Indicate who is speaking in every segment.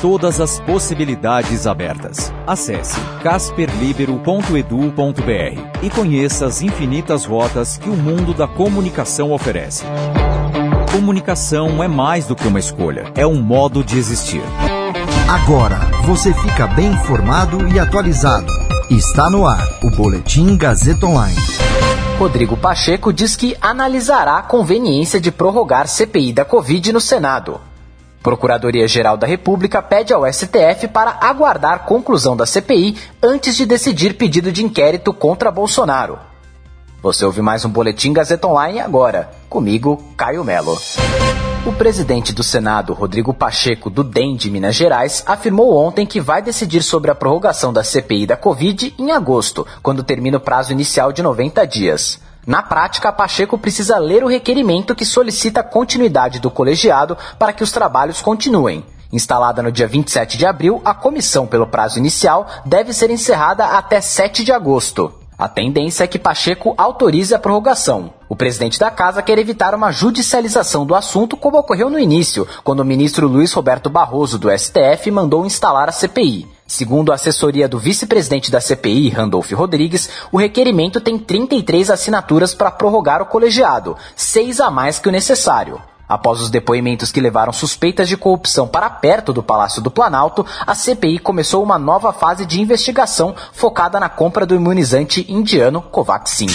Speaker 1: Todas as possibilidades abertas. Acesse casperlibero.edu.br e conheça as infinitas rotas que o mundo da comunicação oferece. Comunicação é mais do que uma escolha, é um modo de existir.
Speaker 2: Agora você fica bem informado e atualizado. Está no ar o Boletim Gazeta Online.
Speaker 3: Rodrigo Pacheco diz que analisará a conveniência de prorrogar CPI da Covid no Senado. Procuradoria-Geral da República pede ao STF para aguardar conclusão da CPI antes de decidir pedido de inquérito contra Bolsonaro. Você ouve mais um Boletim Gazeta Online agora. Comigo, Caio Melo. O presidente do Senado, Rodrigo Pacheco, do DEM de Minas Gerais, afirmou ontem que vai decidir sobre a prorrogação da CPI da Covid em agosto, quando termina o prazo inicial de 90 dias. Na prática, Pacheco precisa ler o requerimento que solicita a continuidade do colegiado para que os trabalhos continuem. Instalada no dia 27 de abril, a comissão, pelo prazo inicial, deve ser encerrada até 7 de agosto. A tendência é que Pacheco autorize a prorrogação. O presidente da casa quer evitar uma judicialização do assunto, como ocorreu no início, quando o ministro Luiz Roberto Barroso, do STF, mandou instalar a CPI. Segundo a assessoria do vice-presidente da CPI, Randolph Rodrigues, o requerimento tem 33 assinaturas para prorrogar o colegiado, seis a mais que o necessário. Após os depoimentos que levaram suspeitas de corrupção para perto do Palácio do Planalto, a CPI começou uma nova fase de investigação focada na compra do imunizante indiano Covaxin.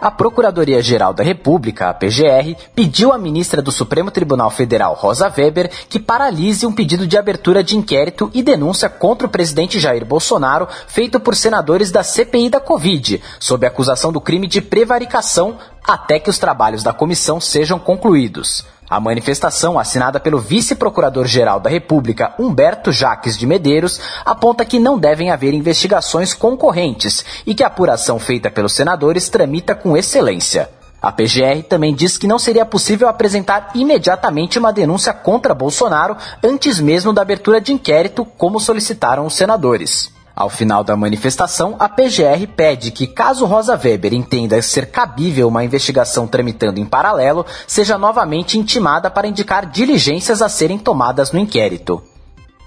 Speaker 3: A Procuradoria-Geral da República, a PGR, pediu à ministra do Supremo Tribunal Federal, Rosa Weber, que paralise um pedido de abertura de inquérito e denúncia contra o presidente Jair Bolsonaro feito por senadores da CPI da Covid, sob acusação do crime de prevaricação, até que os trabalhos da comissão sejam concluídos. A manifestação, assinada pelo vice-procurador-geral da República, Humberto Jaques de Medeiros, aponta que não devem haver investigações concorrentes e que a apuração feita pelos senadores tramita com excelência. A PGR também diz que não seria possível apresentar imediatamente uma denúncia contra Bolsonaro antes mesmo da abertura de inquérito, como solicitaram os senadores. Ao final da manifestação, a PGR pede que, caso Rosa Weber entenda ser cabível uma investigação tramitando em paralelo, seja novamente intimada para indicar diligências a serem tomadas no inquérito.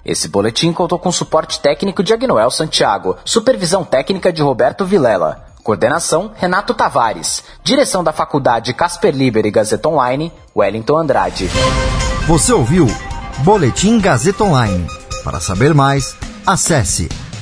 Speaker 3: Esse boletim contou com suporte técnico de Agnoel Santiago, supervisão técnica de Roberto Vilela, coordenação Renato Tavares, direção da Faculdade Casper Liber e Gazeta Online, Wellington Andrade.
Speaker 2: Você ouviu Boletim Gazeta Online. Para saber mais, acesse